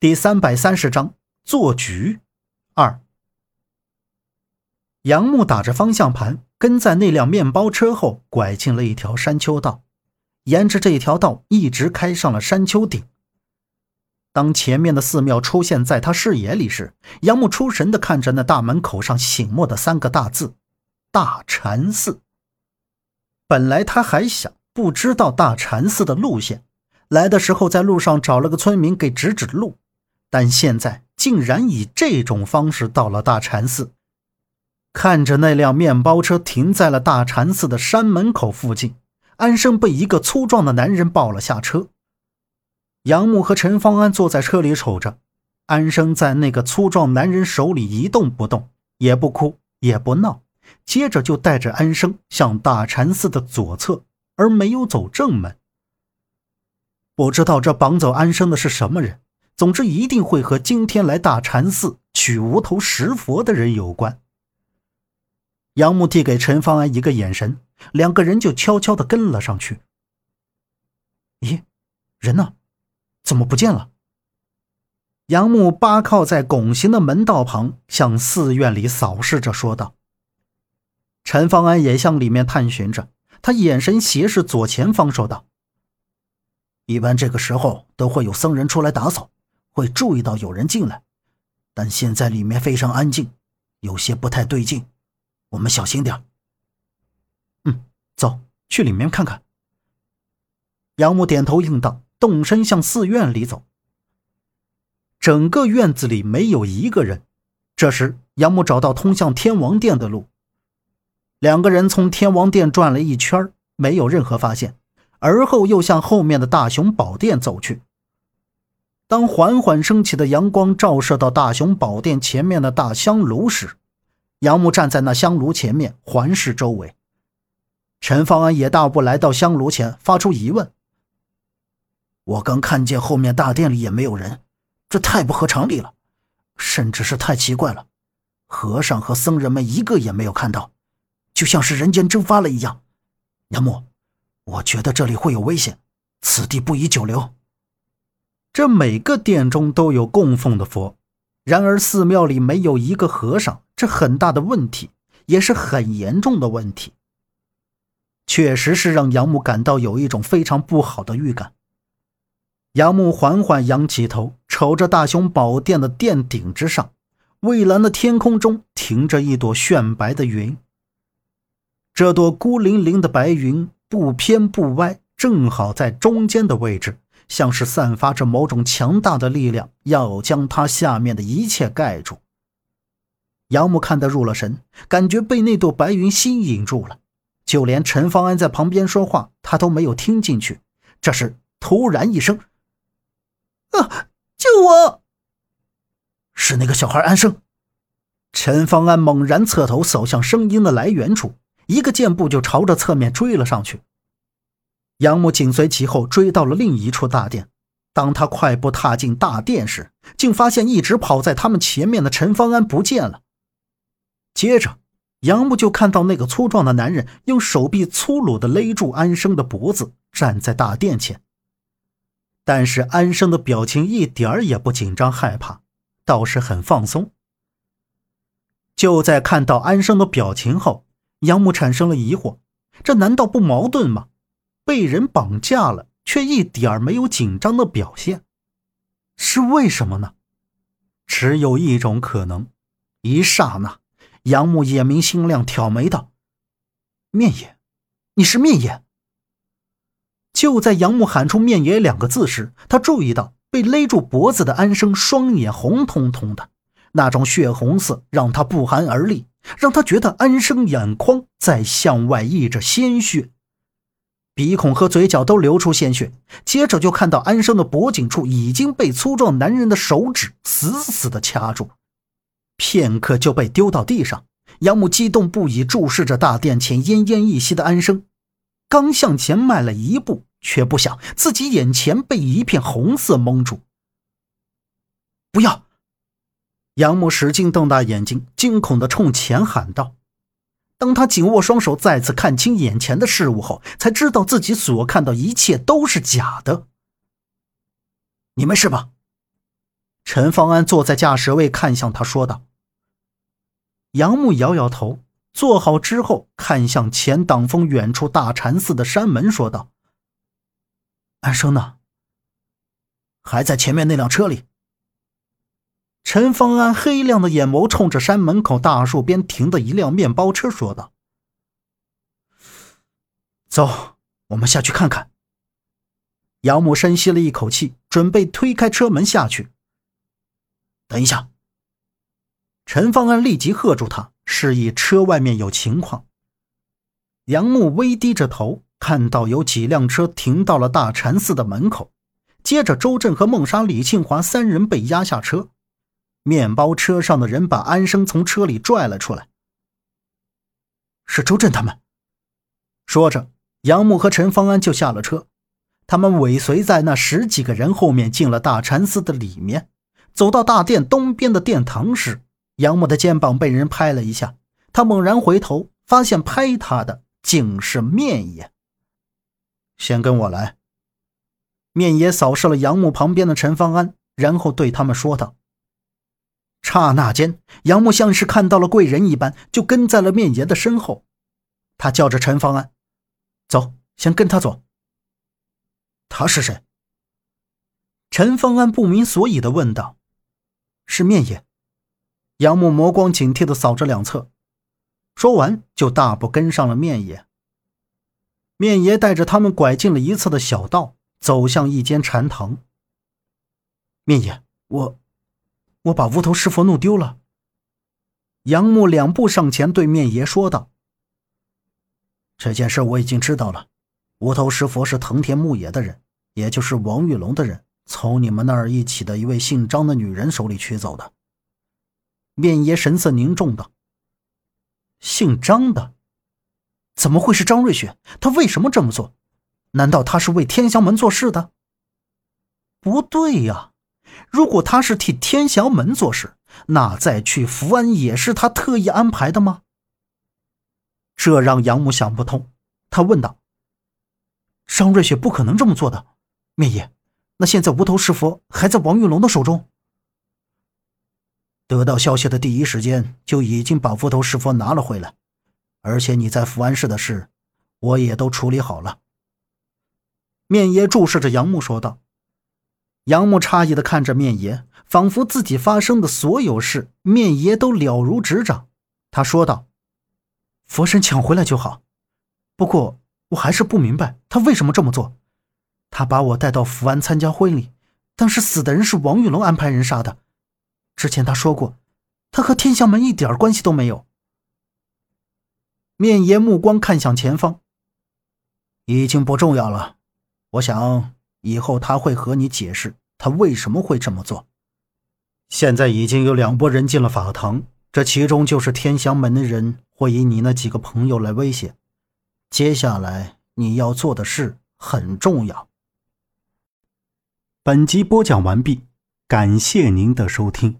第三百三十章做局二。杨木打着方向盘，跟在那辆面包车后，拐进了一条山丘道，沿着这条道一直开上了山丘顶。当前面的寺庙出现在他视野里时，杨木出神的看着那大门口上醒目的三个大字“大禅寺”。本来他还想不知道大禅寺的路线，来的时候在路上找了个村民给指指路。但现在竟然以这种方式到了大禅寺，看着那辆面包车停在了大禅寺的山门口附近，安生被一个粗壮的男人抱了下车。杨木和陈方安坐在车里瞅着，安生在那个粗壮男人手里一动不动，也不哭也不闹，接着就带着安生向大禅寺的左侧，而没有走正门。不知道这绑走安生的是什么人。总之，一定会和今天来大禅寺取无头石佛的人有关。杨木递给陈方安一个眼神，两个人就悄悄地跟了上去。咦，人呢？怎么不见了？杨木扒靠在拱形的门道旁，向寺院里扫视着，说道。陈方安也向里面探寻着，他眼神斜视左前方，说道：“一般这个时候都会有僧人出来打扫。”会注意到有人进来，但现在里面非常安静，有些不太对劲，我们小心点嗯，走去里面看看。杨木点头应道，动身向寺院里走。整个院子里没有一个人。这时，杨木找到通向天王殿的路，两个人从天王殿转了一圈，没有任何发现，而后又向后面的大雄宝殿走去。当缓缓升起的阳光照射到大雄宝殿前面的大香炉时，杨木站在那香炉前面环视周围。陈方安也大步来到香炉前，发出疑问：“我刚看见后面大殿里也没有人，这太不合常理了，甚至是太奇怪了。和尚和僧人们一个也没有看到，就像是人间蒸发了一样。杨木，我觉得这里会有危险，此地不宜久留。”这每个殿中都有供奉的佛，然而寺庙里没有一个和尚，这很大的问题，也是很严重的问题。确实是让杨木感到有一种非常不好的预感。杨木缓缓仰起头，瞅着大雄宝殿的殿顶之上，蔚蓝的天空中停着一朵炫白的云。这朵孤零零的白云不偏不歪，正好在中间的位置。像是散发着某种强大的力量，要将它下面的一切盖住。杨木看得入了神，感觉被那朵白云吸引住了，就连陈方安在旁边说话，他都没有听进去。这时，突然一声：“啊！救我！”是那个小孩安生。陈方安猛然侧头扫向声音的来源处，一个箭步就朝着侧面追了上去。杨木紧随其后追到了另一处大殿。当他快步踏进大殿时，竟发现一直跑在他们前面的陈方安不见了。接着，杨木就看到那个粗壮的男人用手臂粗鲁地勒住安生的脖子，站在大殿前。但是安生的表情一点儿也不紧张害怕，倒是很放松。就在看到安生的表情后，杨木产生了疑惑：这难道不矛盾吗？被人绑架了，却一点没有紧张的表现，是为什么呢？只有一种可能。一刹那，杨木眼明心亮，挑眉道：“面爷，你是面爷。”就在杨木喊出“面爷”两个字时，他注意到被勒住脖子的安生双眼红彤彤的，那种血红色让他不寒而栗，让他觉得安生眼眶在向外溢着鲜血。鼻孔和嘴角都流出鲜血，接着就看到安生的脖颈处已经被粗壮男人的手指死死地掐住，片刻就被丢到地上。杨木激动不已，注视着大殿前奄奄一息的安生，刚向前迈了一步，却不想自己眼前被一片红色蒙住。不要！杨木使劲瞪大眼睛，惊恐地冲前喊道。当他紧握双手，再次看清眼前的事物后，才知道自己所看到一切都是假的。你没事吧？陈方安坐在驾驶位，看向他说道。杨木摇摇头，坐好之后，看向前挡风远处大禅寺的山门，说道：“安生呢？还在前面那辆车里。”陈方安黑亮的眼眸冲着山门口大树边停的一辆面包车说道：“走，我们下去看看。”杨木深吸了一口气，准备推开车门下去。等一下！陈方安立即喝住他，示意车外面有情况。杨木微低着头，看到有几辆车停到了大禅寺的门口，接着周震和孟莎、李庆华三人被押下车。面包车上的人把安生从车里拽了出来。是周震他们。说着，杨木和陈方安就下了车。他们尾随在那十几个人后面，进了大禅寺的里面。走到大殿东边的殿堂时，杨木的肩膀被人拍了一下，他猛然回头，发现拍他的竟是面爷。先跟我来。面爷扫视了杨木旁边的陈方安，然后对他们说道。刹那间，杨木像是看到了贵人一般，就跟在了面爷的身后。他叫着陈方安：“走，先跟他走。”他是谁？陈方安不明所以的问道：“是面爷。”杨木眸光警惕的扫着两侧，说完就大步跟上了面爷。面爷带着他们拐进了一侧的小道，走向一间禅堂。面爷，我，我把无头师佛弄丢了。杨木两步上前对面爷说道：“这件事我已经知道了。”无头石佛是藤田牧野的人，也就是王玉龙的人，从你们那儿一起的一位姓张的女人手里取走的。面爷神色凝重道：“姓张的，怎么会是张瑞雪？他为什么这么做？难道他是为天香门做事的？不对呀，如果他是替天祥门做事，那再去福安也是他特意安排的吗？这让杨母想不通，他问道。商瑞雪不可能这么做的，面爷。那现在无头石佛还在王玉龙的手中。得到消息的第一时间就已经把无头石佛拿了回来，而且你在福安市的事，我也都处理好了。面爷注视着杨木说道。杨木诧异的看着面爷，仿佛自己发生的所有事，面爷都了如指掌。他说道：“佛神抢回来就好，不过……”我还是不明白他为什么这么做。他把我带到福安参加婚礼，当时死的人是王玉龙安排人杀的。之前他说过，他和天祥门一点关系都没有。面爷目光看向前方，已经不重要了。我想以后他会和你解释他为什么会这么做。现在已经有两拨人进了法堂，这其中就是天祥门的人会以你那几个朋友来威胁。接下来你要做的事很重要。本集播讲完毕，感谢您的收听。